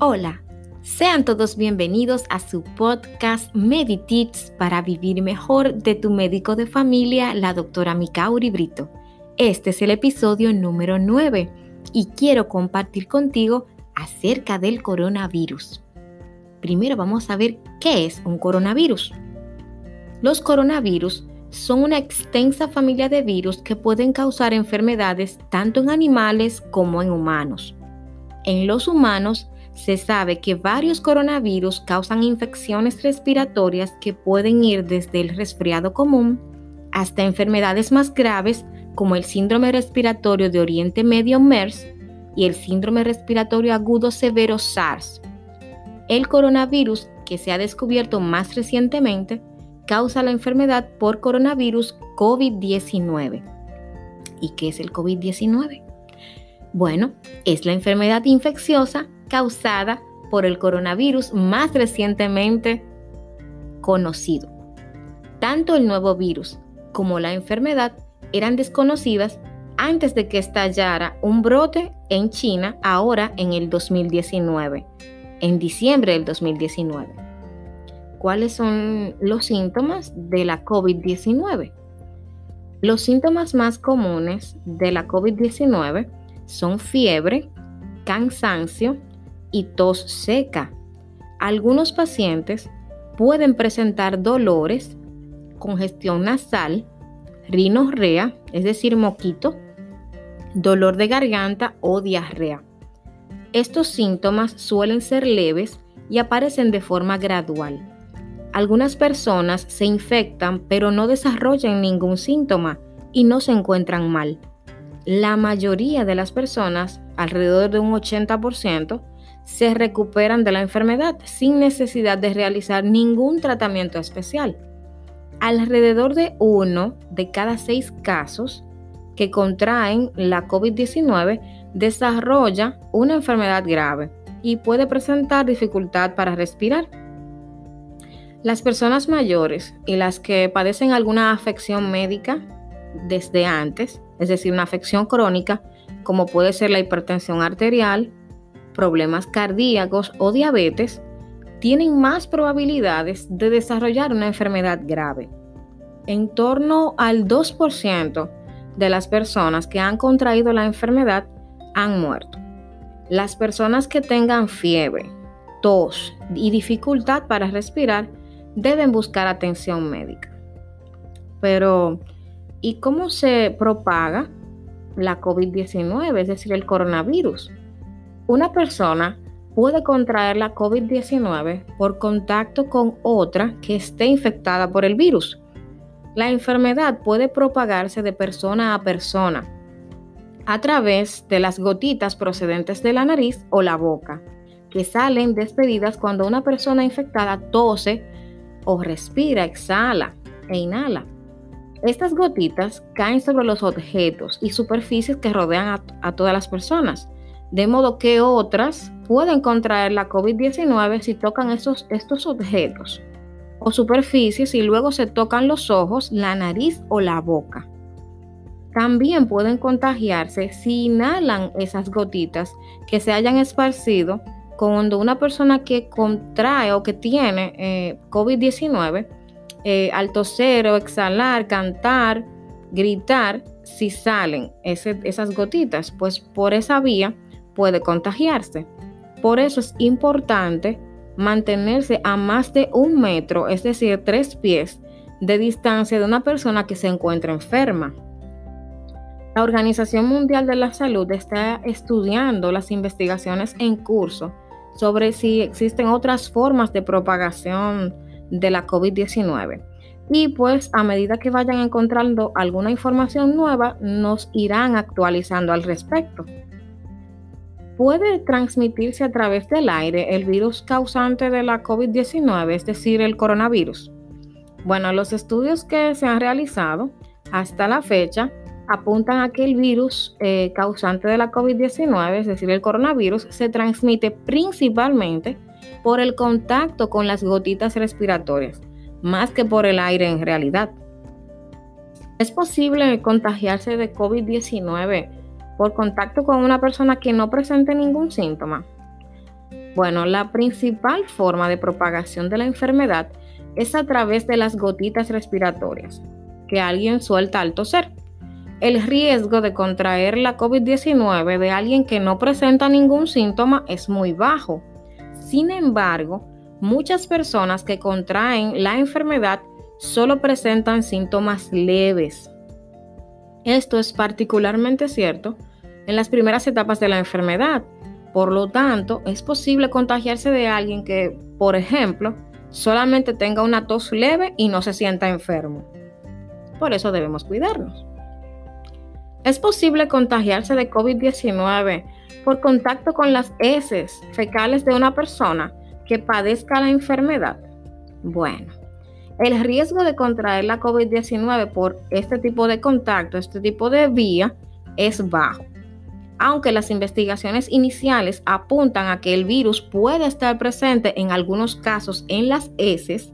Hola, sean todos bienvenidos a su podcast Meditips para vivir mejor de tu médico de familia, la doctora Mikauri Brito. Este es el episodio número 9 y quiero compartir contigo acerca del coronavirus. Primero vamos a ver qué es un coronavirus. Los coronavirus son una extensa familia de virus que pueden causar enfermedades tanto en animales como en humanos. En los humanos se sabe que varios coronavirus causan infecciones respiratorias que pueden ir desde el resfriado común hasta enfermedades más graves como el síndrome respiratorio de Oriente Medio MERS y el síndrome respiratorio agudo severo SARS. El coronavirus que se ha descubierto más recientemente causa la enfermedad por coronavirus COVID-19. ¿Y qué es el COVID-19? Bueno, es la enfermedad infecciosa causada por el coronavirus más recientemente conocido. Tanto el nuevo virus como la enfermedad eran desconocidas antes de que estallara un brote en China ahora en el 2019, en diciembre del 2019 cuáles son los síntomas de la COVID-19. Los síntomas más comunes de la COVID-19 son fiebre, cansancio y tos seca. Algunos pacientes pueden presentar dolores, congestión nasal, rinorrea, es decir, moquito, dolor de garganta o diarrea. Estos síntomas suelen ser leves y aparecen de forma gradual. Algunas personas se infectan pero no desarrollan ningún síntoma y no se encuentran mal. La mayoría de las personas, alrededor de un 80%, se recuperan de la enfermedad sin necesidad de realizar ningún tratamiento especial. Alrededor de uno de cada seis casos que contraen la COVID-19 desarrolla una enfermedad grave y puede presentar dificultad para respirar las personas mayores y las que padecen alguna afección médica desde antes, es decir, una afección crónica, como puede ser la hipertensión arterial, problemas cardíacos o diabetes, tienen más probabilidades de desarrollar una enfermedad grave. En torno al 2% de las personas que han contraído la enfermedad han muerto. Las personas que tengan fiebre, tos y dificultad para respirar deben buscar atención médica. Pero, ¿y cómo se propaga la COVID-19, es decir, el coronavirus? Una persona puede contraer la COVID-19 por contacto con otra que esté infectada por el virus. La enfermedad puede propagarse de persona a persona a través de las gotitas procedentes de la nariz o la boca, que salen despedidas cuando una persona infectada tose o respira, exhala e inhala. Estas gotitas caen sobre los objetos y superficies que rodean a, todas las personas, de modo que otras pueden contraer la COVID-19 si tocan estos, estos objetos o superficies y luego se tocan los ojos, la nariz o la boca. También pueden contagiarse si inhalan esas gotitas que se hayan esparcido cuando una persona que contrae o que tiene eh, COVID-19, eh, al toser o exhalar, cantar, gritar, si salen esas gotitas, pues por esa vía puede contagiarse. Por eso es importante mantenerse a más de un metro, es decir, tres pies de distancia de una persona que se encuentra enferma. La Organización Mundial de la Salud está estudiando las investigaciones en curso sobre si existen otras formas de propagación de la COVID-19. Y pues a medida que vayan encontrando alguna información nueva, nos irán actualizando al respecto. ¿Puede transmitirse a través del aire el virus causante de la COVID-19, es decir, el coronavirus? Bueno, los estudios que se han realizado hasta la fecha apuntan a que el virus eh, causante de la COVID-19, es decir, el coronavirus, se transmite principalmente por el contacto con las gotitas respiratorias, más que por el aire en realidad. ¿Es posible contagiarse de COVID-19 por contacto con una persona que no presente ningún síntoma? Bueno, la principal forma de propagación de la enfermedad es a través de las gotitas respiratorias que alguien suelta al toser. El riesgo de contraer la COVID-19 de alguien que no presenta ningún síntoma es muy bajo. Sin embargo, muchas personas que contraen la enfermedad solo presentan síntomas leves. Esto es particularmente cierto en las primeras etapas de la enfermedad. Por lo tanto, es posible contagiarse de alguien que, por ejemplo, solamente tenga una tos leve y no se sienta enfermo. Por eso debemos cuidarnos. Es posible contagiarse de COVID-19 por contacto con las heces fecales de una persona que padezca la enfermedad. Bueno, el riesgo de contraer la COVID-19 por este tipo de contacto, este tipo de vía, es bajo. Aunque las investigaciones iniciales apuntan a que el virus puede estar presente en algunos casos en las heces,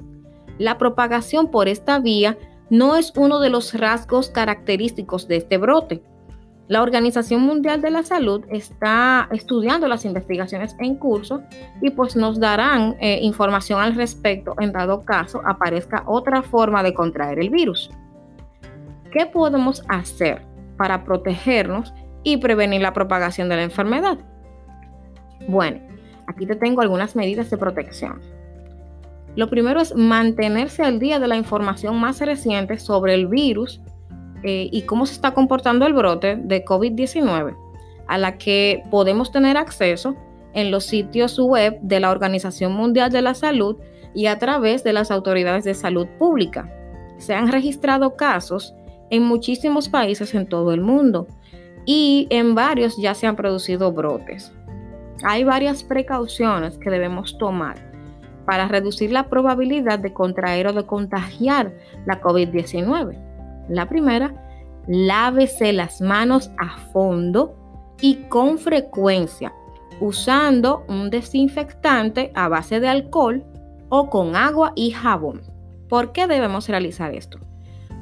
la propagación por esta vía no es uno de los rasgos característicos de este brote. La Organización Mundial de la Salud está estudiando las investigaciones en curso y pues nos darán eh, información al respecto en dado caso aparezca otra forma de contraer el virus. ¿Qué podemos hacer para protegernos y prevenir la propagación de la enfermedad? Bueno, aquí te tengo algunas medidas de protección. Lo primero es mantenerse al día de la información más reciente sobre el virus eh, y cómo se está comportando el brote de COVID-19, a la que podemos tener acceso en los sitios web de la Organización Mundial de la Salud y a través de las autoridades de salud pública. Se han registrado casos en muchísimos países en todo el mundo y en varios ya se han producido brotes. Hay varias precauciones que debemos tomar para reducir la probabilidad de contraer o de contagiar la COVID-19. La primera, lávese las manos a fondo y con frecuencia, usando un desinfectante a base de alcohol o con agua y jabón. ¿Por qué debemos realizar esto?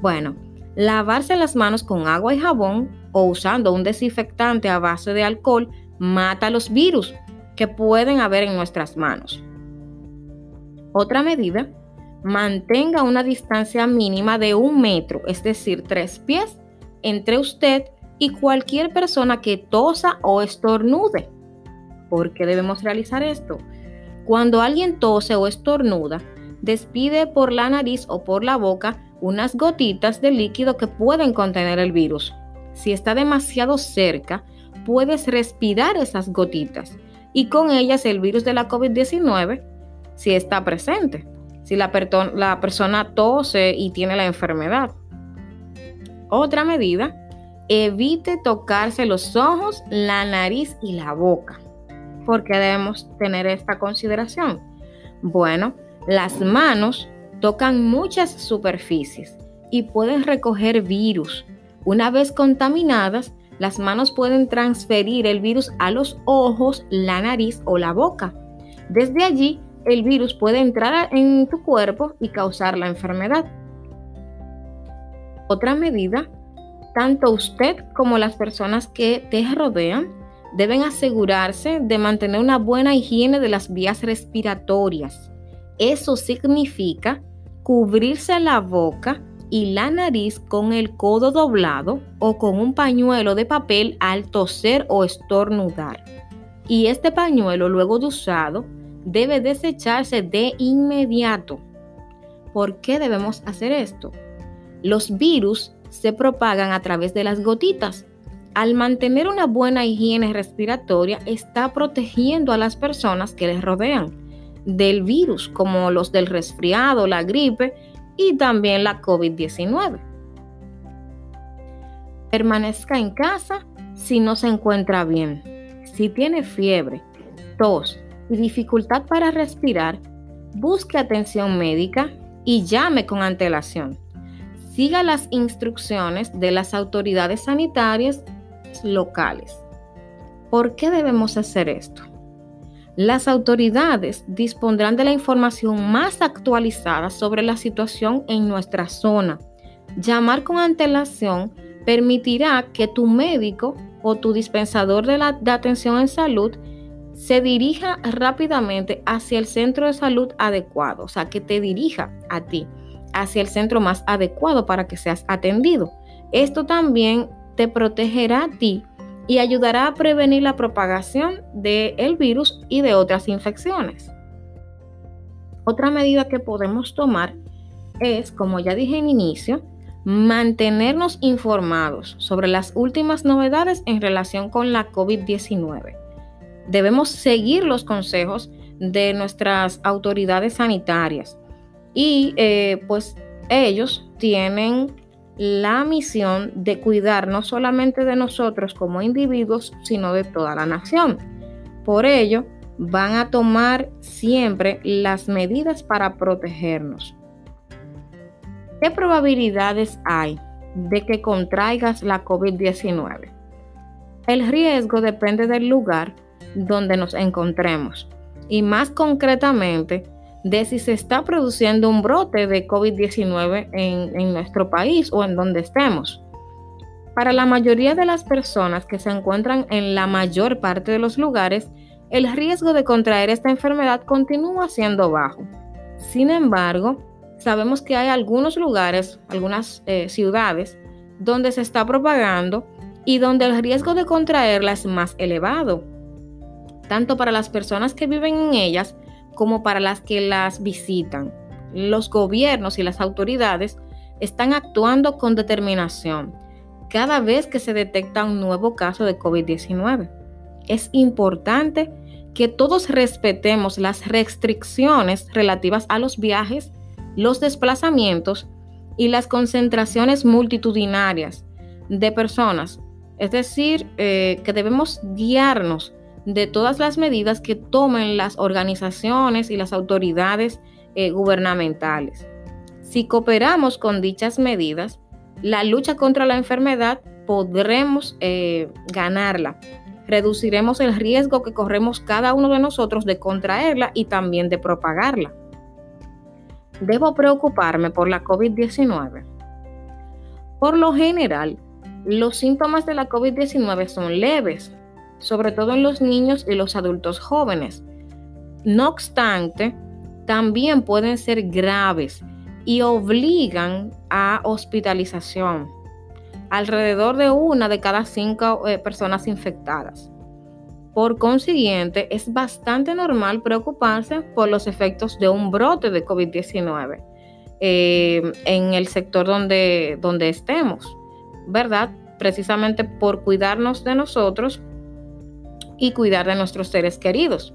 Bueno, lavarse las manos con agua y jabón o usando un desinfectante a base de alcohol mata los virus que pueden haber en nuestras manos. Otra medida, mantenga una distancia mínima de un metro, es decir, tres pies, entre usted y cualquier persona que tosa o estornude. ¿Por qué debemos realizar esto? Cuando alguien tose o estornuda, despide por la nariz o por la boca unas gotitas de líquido que pueden contener el virus. Si está demasiado cerca, puedes respirar esas gotitas y con ellas el virus de la COVID-19 si está presente, si la, la persona tose y tiene la enfermedad. Otra medida, evite tocarse los ojos, la nariz y la boca. ¿Por qué debemos tener esta consideración? Bueno, las manos tocan muchas superficies y pueden recoger virus. Una vez contaminadas, las manos pueden transferir el virus a los ojos, la nariz o la boca. Desde allí el virus puede entrar en tu cuerpo y causar la enfermedad. Otra medida, tanto usted como las personas que te rodean deben asegurarse de mantener una buena higiene de las vías respiratorias. Eso significa cubrirse la boca y la nariz con el codo doblado o con un pañuelo de papel al toser o estornudar. Y este pañuelo luego de usado debe desecharse de inmediato. ¿Por qué debemos hacer esto? Los virus se propagan a través de las gotitas. Al mantener una buena higiene respiratoria, está protegiendo a las personas que les rodean del virus, como los del resfriado, la gripe y también la COVID-19. Permanezca en casa si no se encuentra bien. Si tiene fiebre, tos, dificultad para respirar, busque atención médica y llame con antelación. Siga las instrucciones de las autoridades sanitarias locales. ¿Por qué debemos hacer esto? Las autoridades dispondrán de la información más actualizada sobre la situación en nuestra zona. Llamar con antelación permitirá que tu médico o tu dispensador de, la, atención en salud se dirija rápidamente hacia el centro de salud adecuado, o sea, que te dirija a ti hacia el centro más adecuado para que seas atendido. Esto también te protegerá a ti y ayudará a prevenir la propagación del virus y de otras infecciones. Otra medida que podemos tomar es, como ya dije en inicio, mantenernos informados sobre las últimas novedades en relación con la COVID-19. Debemos seguir los consejos de nuestras autoridades sanitarias y eh, pues ellos tienen la misión de cuidar no solamente de nosotros como individuos, sino de toda la nación. Por ello, van a tomar siempre las medidas para protegernos. ¿Qué probabilidades hay de que contraigas la COVID-19? El riesgo depende del lugar donde nos encontremos y más concretamente de si se está produciendo un brote de COVID-19 en, en, nuestro país o en donde estemos. Para la mayoría de las personas que se encuentran en la mayor parte de los lugares, el riesgo de contraer esta enfermedad continúa siendo bajo. Sin embargo, sabemos que hay algunos lugares, algunas eh, ciudades, donde se está propagando y donde el riesgo de contraerla es más elevado, tanto para las personas que viven en ellas como para las que las visitan. Los gobiernos y las autoridades están actuando con determinación cada vez que se detecta un nuevo caso de COVID-19. Es importante que todos respetemos las restricciones relativas a los viajes, los desplazamientos y las concentraciones multitudinarias de personas. Es decir, eh, que debemos guiarnos de todas las medidas que tomen las organizaciones y las autoridades eh, gubernamentales. Si cooperamos con dichas medidas, la lucha contra la enfermedad podremos eh, ganarla. Reduciremos el riesgo que corremos cada uno de nosotros de contraerla y también de propagarla. ¿Debo preocuparme por la COVID-19? Por lo general, los síntomas de la COVID-19 son leves, sobre todo en los niños y los adultos jóvenes. No obstante, también pueden ser graves y obligan a hospitalización. Alrededor de una de cada cinco eh, personas infectadas. Por consiguiente, es bastante normal preocuparse por los efectos de un brote de COVID-19 eh, en el sector donde, donde estemos, ¿verdad? Precisamente por cuidarnos de nosotros y cuidar de nuestros seres queridos.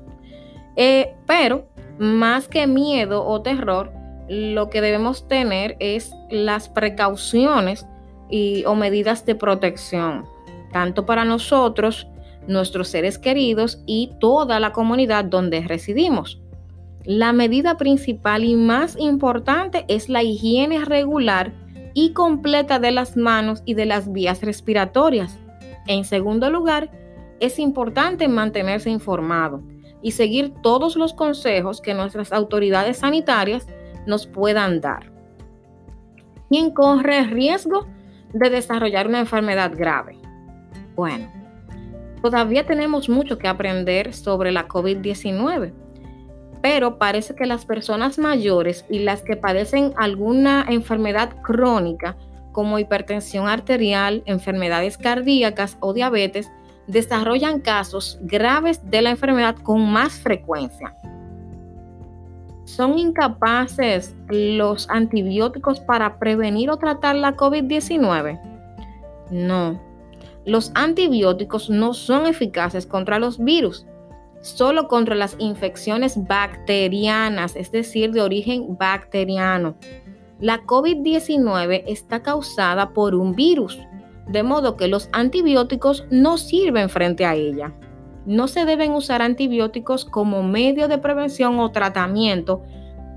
Eh, pero más que miedo o terror, lo que debemos tener es las precauciones y, o medidas de protección, tanto para nosotros, nuestros seres queridos y toda la comunidad donde residimos. La medida principal y más importante es la higiene regular y completa de las manos y de las vías respiratorias. En segundo lugar, es importante mantenerse informado y seguir todos los consejos que nuestras autoridades sanitarias nos puedan dar. ¿Quién corre riesgo de desarrollar una enfermedad grave? Bueno, todavía tenemos mucho que aprender sobre la COVID-19, pero parece que las personas mayores y las que padecen alguna enfermedad crónica como hipertensión arterial, enfermedades cardíacas o diabetes desarrollan casos graves de la enfermedad con más frecuencia. ¿Son incapaces los antibióticos para prevenir o tratar la COVID-19? No. Los antibióticos no son eficaces contra los virus, solo contra las infecciones bacterianas, es decir, de origen bacteriano. La COVID-19 está causada por un virus de modo que los antibióticos no sirven frente a ella. No se deben usar antibióticos como medio de prevención o tratamiento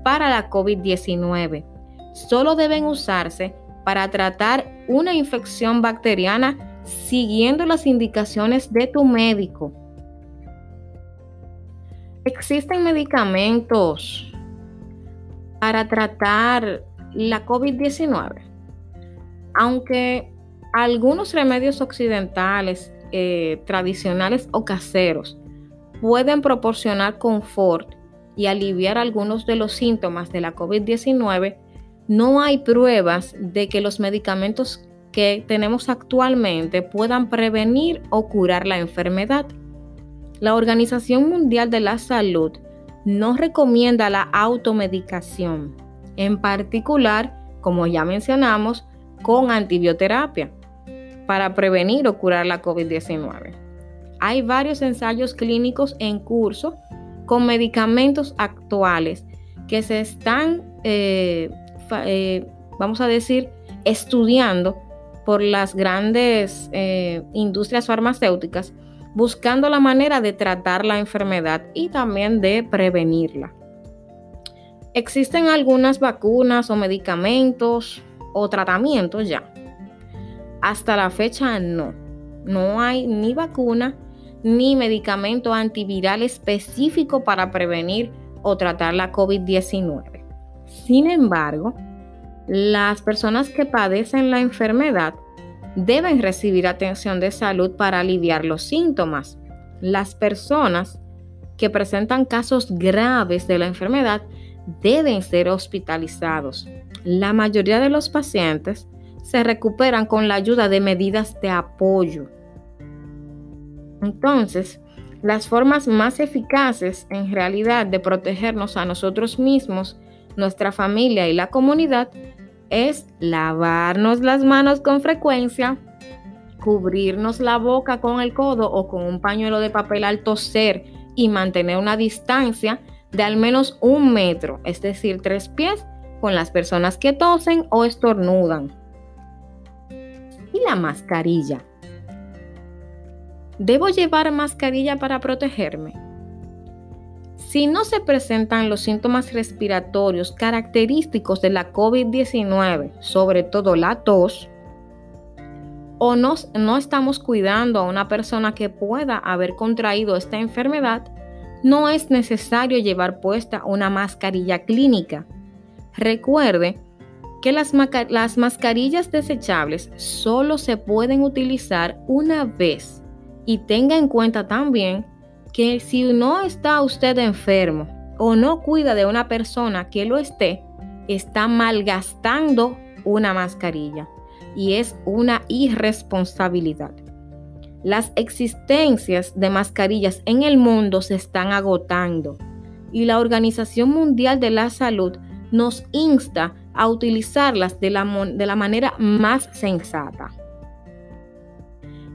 para la COVID-19. Solo deben usarse para tratar una infección bacteriana siguiendo las indicaciones de tu médico. Existen medicamentos para tratar la COVID-19. Aunque algunos remedios occidentales, eh, tradicionales o caseros, pueden proporcionar confort y aliviar algunos de los síntomas de la COVID-19, no hay pruebas de que los medicamentos que tenemos actualmente puedan prevenir o curar la enfermedad. La Organización Mundial de la Salud no recomienda la automedicación, en particular, como ya mencionamos, con antibioterapia para prevenir o curar la COVID-19. Hay varios ensayos clínicos en curso con medicamentos actuales que se están, eh, eh, vamos a decir, estudiando por las grandes eh, industrias farmacéuticas, buscando la manera de tratar la enfermedad y también de prevenirla. Existen algunas vacunas o medicamentos o tratamientos ya. Hasta la fecha no. No hay ni vacuna ni medicamento antiviral específico para prevenir o tratar la COVID-19. Sin embargo, las personas que padecen la enfermedad deben recibir atención de salud para aliviar los síntomas. Las personas que presentan casos graves de la enfermedad deben ser hospitalizados. La mayoría de los pacientes se recuperan con la ayuda de medidas de apoyo entonces, las formas más eficaces en realidad de protegernos a nosotros mismos, nuestra familia y la comunidad es lavarnos las manos con frecuencia, cubrirnos la boca con el codo o con un pañuelo de papel al toser y mantener una distancia de al menos un metro, es decir, tres pies, con las personas que tosen o estornudan. Y la mascarilla. ¿Debo llevar mascarilla para protegerme? Si no se presentan los síntomas respiratorios característicos de la COVID-19, sobre todo la tos, o no, no, estamos cuidando a una persona que pueda haber contraído esta enfermedad, no es necesario llevar puesta una mascarilla clínica. Recuerde que las, las mascarillas desechables solo se pueden utilizar una vez. Y tenga en cuenta también que si no está usted enfermo o no cuida de una persona que lo esté, está malgastando una mascarilla. Y es una irresponsabilidad. Las existencias de mascarillas en el mundo se están agotando. Y la Organización Mundial de la Salud nos insta a utilizarlas de la, de la manera más sensata.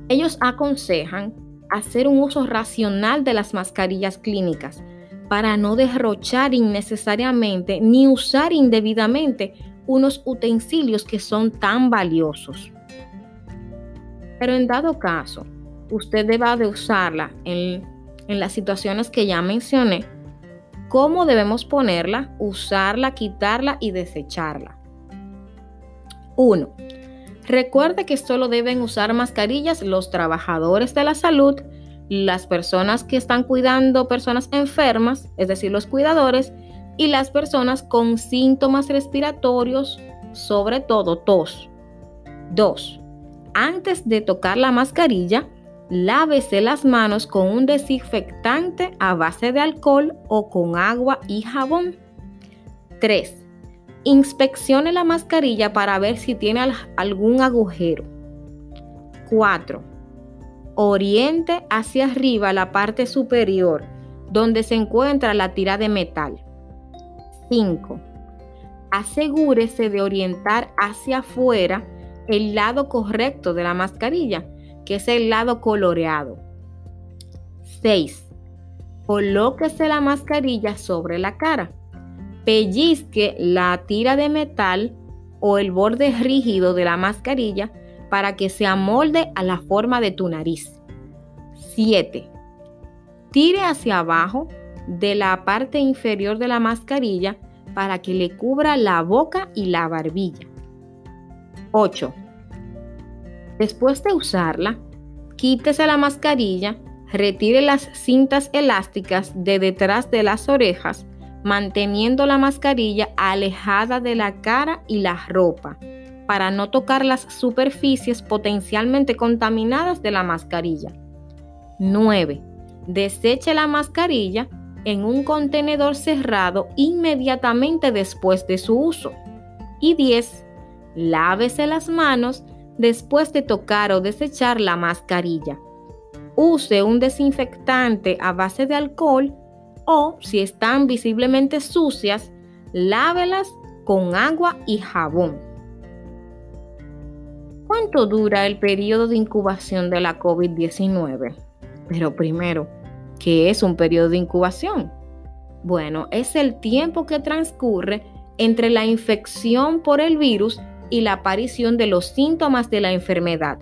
Ellos aconsejan hacer un uso racional de las mascarillas clínicas para no derrochar innecesariamente ni usar indebidamente unos utensilios que son tan valiosos. Pero en dado caso, usted deba de usarla en, en las situaciones que ya mencioné, ¿cómo debemos ponerla, usarla, quitarla y desecharla? 1. Recuerde que solo deben usar mascarillas los trabajadores de la salud, las personas que están cuidando personas enfermas, es decir, los cuidadores, y las personas con síntomas respiratorios, sobre todo tos. 2. Antes de tocar la mascarilla, lávese las manos con un desinfectante a base de alcohol o con agua y jabón. 3. Inspeccione la mascarilla para ver si tiene algún agujero. 4. Oriente hacia arriba la parte superior donde se encuentra la tira de metal. 5. Asegúrese de orientar hacia afuera el lado correcto de la mascarilla, que es el lado coloreado. 6. Colóquese la mascarilla sobre la cara pellizque la tira de metal o el borde rígido de la mascarilla para que se amolde a la forma de tu nariz. 7. Tire hacia abajo de la parte inferior de la mascarilla para que le cubra la boca y la barbilla. 8. Después de usarla, quítese la mascarilla, retire las cintas elásticas de detrás de las orejas manteniendo la mascarilla alejada de la cara y la ropa, para no tocar las superficies potencialmente contaminadas de la mascarilla. 9. deseche la mascarilla en un contenedor cerrado inmediatamente después de su uso. Y 10. Lávese las manos después de tocar o desechar la mascarilla. Use un desinfectante a base de alcohol o, si están visiblemente sucias, lávelas con agua y jabón. ¿Cuánto dura el periodo de incubación de la COVID-19? Pero primero, ¿qué es un periodo de incubación? Bueno, es el tiempo que transcurre entre la infección por el virus y la aparición de los síntomas de la enfermedad.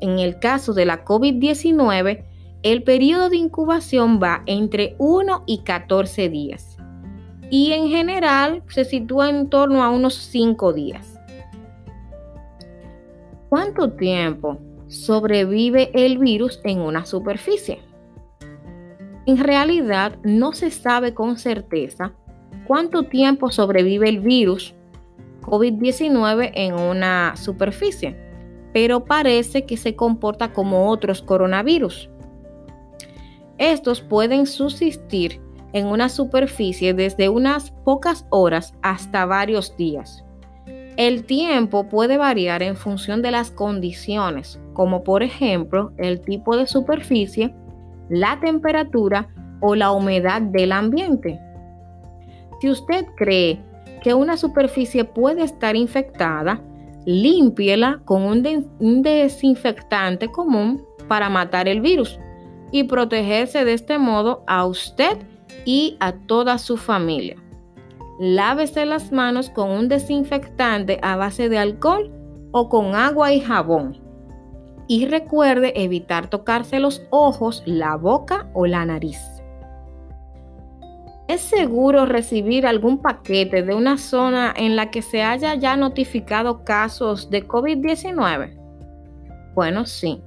En el caso de la COVID-19, el periodo de incubación va entre 1 y 14 días y en general se sitúa en torno a unos 5 días. ¿Cuánto tiempo sobrevive el virus en una superficie? En realidad no se sabe con certeza cuánto tiempo sobrevive el virus COVID-19 en una superficie, pero parece que se comporta como otros coronavirus. Estos pueden subsistir en una superficie desde unas pocas horas hasta varios días. El tiempo puede variar en función de las condiciones, como por ejemplo el tipo de superficie, la temperatura o la humedad del ambiente. Si usted cree que una superficie puede estar infectada, límpiela con un, desinfectante común para matar el virus y protegerse de este modo a usted y a toda su familia. Lávese las manos con un desinfectante a base de alcohol o con agua y jabón. Y recuerde evitar tocarse los ojos, la boca o la nariz. ¿Es seguro recibir algún paquete de una zona en la que se haya ya notificado casos de COVID-19? Bueno, sí.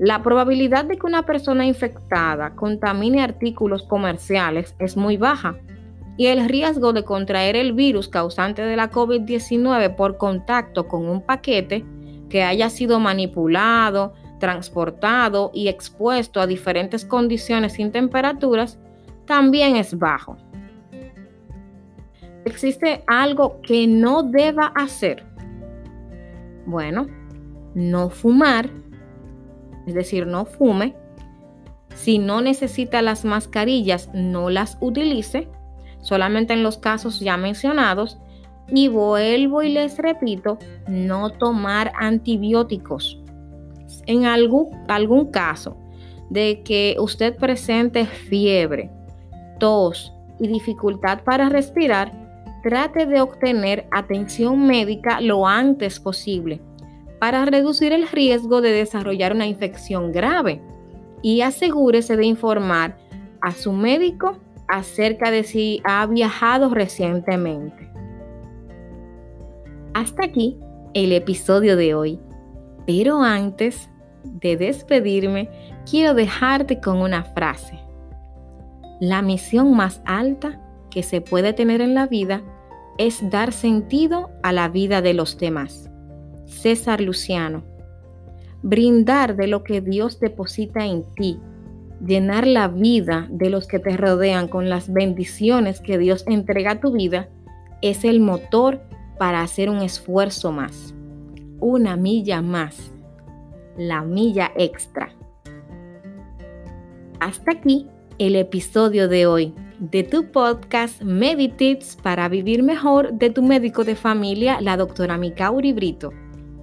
La probabilidad de que una persona infectada contamine artículos comerciales es muy baja y el riesgo de contraer el virus causante de la COVID-19 por contacto con un paquete que haya sido manipulado, transportado y expuesto a diferentes condiciones sin temperaturas también es bajo. ¿Existe algo que no deba hacer? Bueno, no fumar, es decir, no fume. Si no necesita las mascarillas, no las utilice, solamente en los casos ya mencionados. Y vuelvo y les repito, no tomar antibióticos. En algún, algún caso de que usted presente fiebre, tos y dificultad para respirar, trate de obtener atención médica lo antes posible para reducir el riesgo de desarrollar una infección grave y asegúrese de informar a su médico acerca de si ha viajado recientemente. Hasta aquí el episodio de hoy, pero antes de despedirme, quiero dejarte con una frase. La misión más alta que se puede tener en la vida es dar sentido a la vida de los demás. César Luciano. Brindar de lo que Dios deposita en ti. Llenar la vida de los que te rodean con las bendiciones que Dios entrega a tu vida es el motor para hacer un esfuerzo más. Una milla más. La milla extra. Hasta aquí el episodio de hoy de tu podcast Meditips para vivir mejor de tu médico de familia, la doctora Micauri Brito.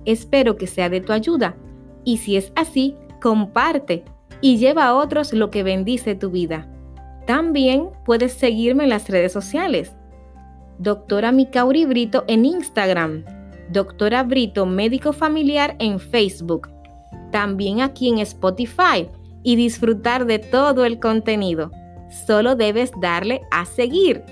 Espero que sea de tu ayuda y si es así, comparte y lleva a otros lo que bendice tu vida. También puedes seguirme en las redes sociales. Doctora Micauri Brito en Instagram. Doctora Brito Médico Familiar en Facebook. También aquí en Spotify y disfrutar de todo el contenido. Solo debes darle a seguir.